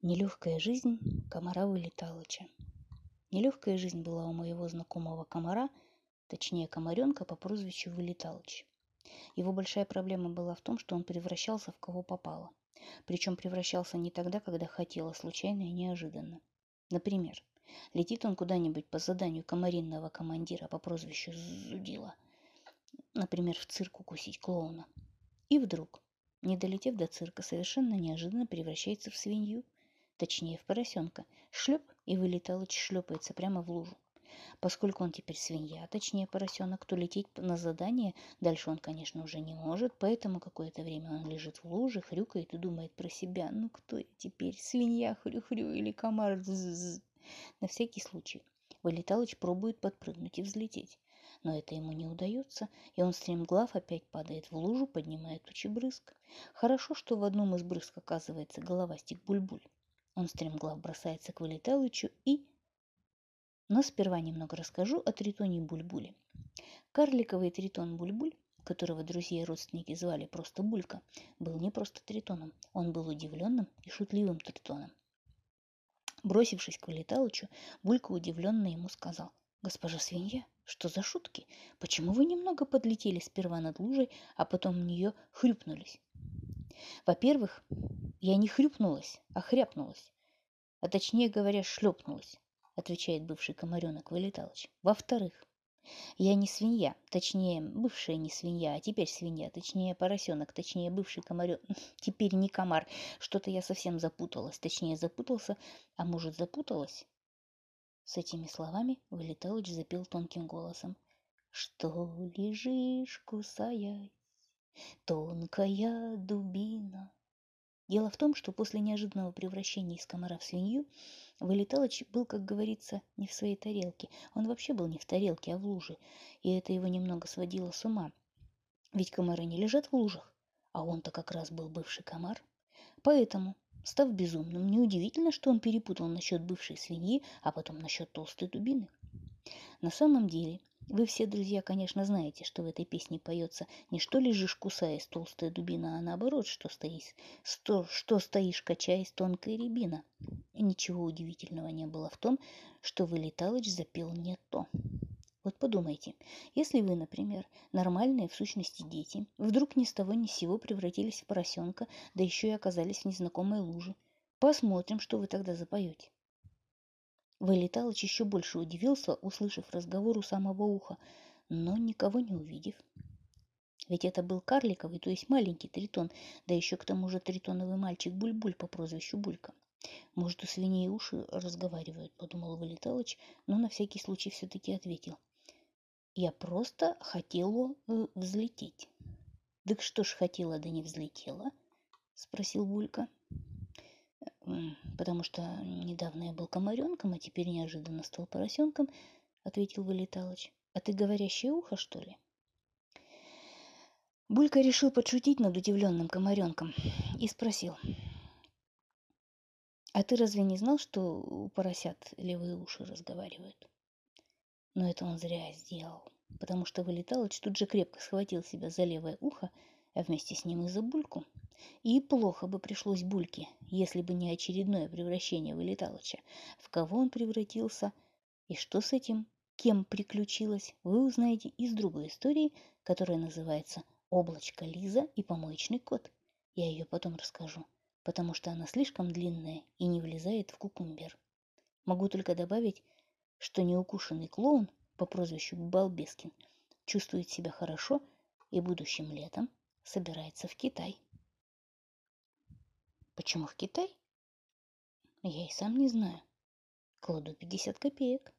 Нелегкая жизнь комара Вылеталыча. Нелегкая жизнь была у моего знакомого комара, точнее комаренка по прозвищу Вылеталыч. Его большая проблема была в том, что он превращался в кого попало. Причем превращался не тогда, когда хотел, а случайно и неожиданно. Например, летит он куда-нибудь по заданию комаринного командира по прозвищу Зудила, например, в цирк укусить клоуна. И вдруг, не долетев до цирка, совершенно неожиданно превращается в свинью – точнее в поросенка. Шлеп, и вылеталыч шлепается прямо в лужу. Поскольку он теперь свинья, точнее поросенок, то лететь на задание дальше он, конечно, уже не может, поэтому какое-то время он лежит в луже, хрюкает и думает про себя, ну кто я теперь, свинья хрю-хрю или комар з На всякий случай Вылеталыч пробует подпрыгнуть и взлететь. Но это ему не удается, и он стремглав опять падает в лужу, поднимая тучи брызг. Хорошо, что в одном из брызг оказывается головастик Бульбуль. Он стремглав бросается к Вылеталычу и... Но сперва немного расскажу о тритоне Бульбуле. Карликовый тритон Бульбуль, которого друзья и родственники звали просто Булька, был не просто тритоном, он был удивленным и шутливым тритоном. Бросившись к Вылеталычу, Булька удивленно ему сказал, «Госпожа свинья, что за шутки? Почему вы немного подлетели сперва над лужей, а потом в нее хрюпнулись?» Во-первых, я не хрюпнулась, а хряпнулась. А точнее говоря, шлепнулась, отвечает бывший комаренок Вылеталыч. Во-вторых, я не свинья, точнее, бывшая не свинья, а теперь свинья, точнее, поросенок, точнее, бывший комарен, теперь не комар. Что-то я совсем запуталась, точнее, запутался, а может, запуталась? С этими словами Вылеталыч запел тонким голосом. Что лежишь, кусаясь, тонкая дубина? Дело в том, что после неожиданного превращения из комара в свинью Вылеталыч был, как говорится, не в своей тарелке. Он вообще был не в тарелке, а в луже. И это его немного сводило с ума. Ведь комары не лежат в лужах, а он-то как раз был бывший комар. Поэтому, став безумным, неудивительно, что он перепутал насчет бывшей свиньи, а потом насчет толстой дубины. На самом деле, вы все, друзья, конечно, знаете, что в этой песне поется не что лежишь, кусаясь, толстая дубина, а наоборот, что стоишь, что, что стоишь, качаясь, тонкая рябина. И ничего удивительного не было в том, что Вылеталыч запел не то. Вот подумайте, если вы, например, нормальные в сущности дети, вдруг ни с того ни с сего превратились в поросенка, да еще и оказались в незнакомой луже, посмотрим, что вы тогда запоете. Вылеталыч еще больше удивился, услышав разговор у самого уха, но никого не увидев. Ведь это был карликовый, то есть маленький тритон, да еще к тому же тритоновый мальчик Бульбуль по прозвищу Булька. Может, у свиней уши разговаривают, подумал Вылеталыч, но на всякий случай все-таки ответил. Я просто хотела э, взлететь. Так что ж хотела, да не взлетела? Спросил Булька потому что недавно я был комаренком, а теперь неожиданно стал поросенком, ответил Вылеталыч. А ты говорящее ухо, что ли? Булька решил подшутить над удивленным комаренком и спросил. А ты разве не знал, что у поросят левые уши разговаривают? Но это он зря сделал, потому что Вылеталыч тут же крепко схватил себя за левое ухо, а вместе с ним и за Бульку. И плохо бы пришлось Бульке, если бы не очередное превращение Вылеталыча. В кого он превратился и что с этим, кем приключилось, вы узнаете из другой истории, которая называется «Облачко Лиза и помоечный кот». Я ее потом расскажу, потому что она слишком длинная и не влезает в кукумбер. Могу только добавить, что неукушенный клоун по прозвищу Балбескин чувствует себя хорошо и будущим летом собирается в Китай. Почему в Китай? Я и сам не знаю. Кладу 50 копеек.